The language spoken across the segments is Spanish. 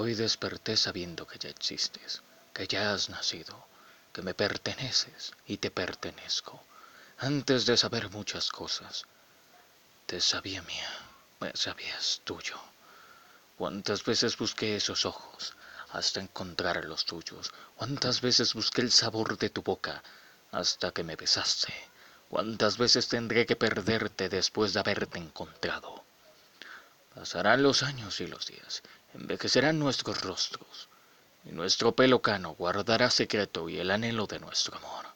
Hoy desperté sabiendo que ya existes, que ya has nacido, que me perteneces y te pertenezco. Antes de saber muchas cosas, te sabía mía, me sabías tuyo. Cuántas veces busqué esos ojos hasta encontrar los tuyos. Cuántas veces busqué el sabor de tu boca hasta que me besaste. Cuántas veces tendré que perderte después de haberte encontrado. Pasarán los años y los días, envejecerán nuestros rostros, y nuestro pelo cano guardará secreto y el anhelo de nuestro amor.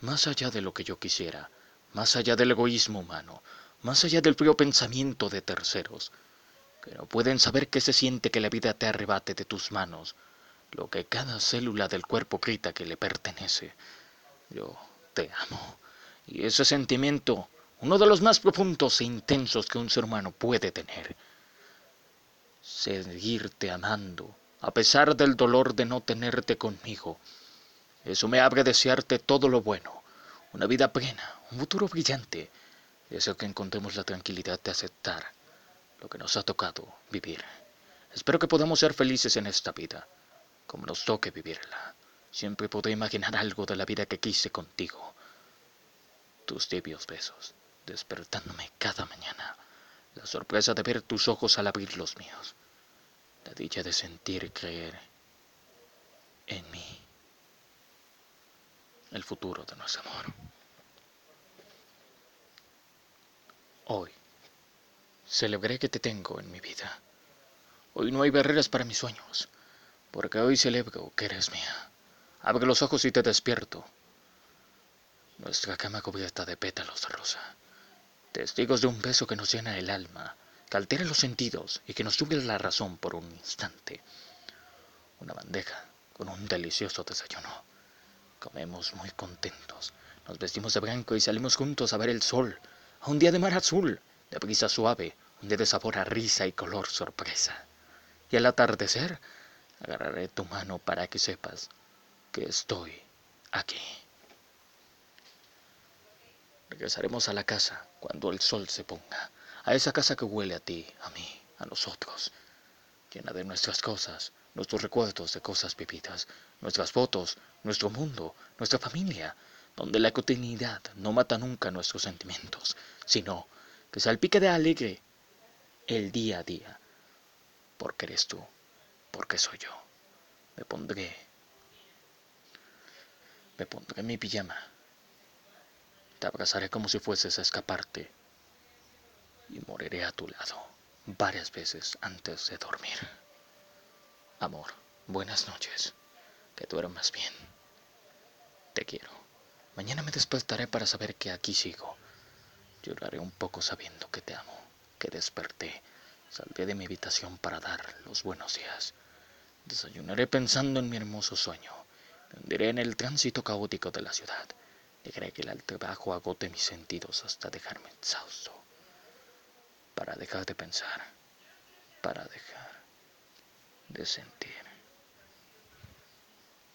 Más allá de lo que yo quisiera, más allá del egoísmo humano, más allá del frío pensamiento de terceros, que no pueden saber qué se siente que la vida te arrebate de tus manos, lo que cada célula del cuerpo grita que le pertenece. Yo te amo, y ese sentimiento uno de los más profundos e intensos que un ser humano puede tener. Seguirte amando, a pesar del dolor de no tenerte conmigo. Eso me abre a desearte todo lo bueno, una vida plena, un futuro brillante. Deseo que encontremos la tranquilidad de aceptar lo que nos ha tocado vivir. Espero que podamos ser felices en esta vida, como nos toque vivirla. Siempre podré imaginar algo de la vida que quise contigo. Tus tibios besos despertándome cada mañana, la sorpresa de ver tus ojos al abrir los míos, la dicha de sentir creer en mí, el futuro de nuestro amor. Hoy celebré que te tengo en mi vida. Hoy no hay barreras para mis sueños, porque hoy celebro que eres mía. Abre los ojos y te despierto. Nuestra cama cubierta de pétalos de rosa testigos de un beso que nos llena el alma, que altera los sentidos y que nos sube la razón por un instante. Una bandeja con un delicioso desayuno. Comemos muy contentos, nos vestimos de blanco y salimos juntos a ver el sol, a un día de mar azul, de brisa suave, un día de sabor a risa y color sorpresa. Y al atardecer, agarraré tu mano para que sepas que estoy aquí. Regresaremos a la casa cuando el sol se ponga, a esa casa que huele a ti, a mí, a nosotros, llena de nuestras cosas, nuestros recuerdos de cosas vividas, nuestras fotos, nuestro mundo, nuestra familia, donde la cotidianidad no mata nunca nuestros sentimientos, sino que salpique de alegre el día a día, porque eres tú, porque soy yo. Me pondré, me pondré mi pijama te abrazaré como si fueses a escaparte y moriré a tu lado varias veces antes de dormir. Amor, buenas noches. Que duermas bien. Te quiero. Mañana me despertaré para saber que aquí sigo. Lloraré un poco sabiendo que te amo, que desperté. Saldré de mi habitación para dar los buenos días. Desayunaré pensando en mi hermoso sueño. Me en el tránsito caótico de la ciudad. Dejaré que el trabajo agote mis sentidos hasta dejarme exhausto. Para dejar de pensar. Para dejar de sentir.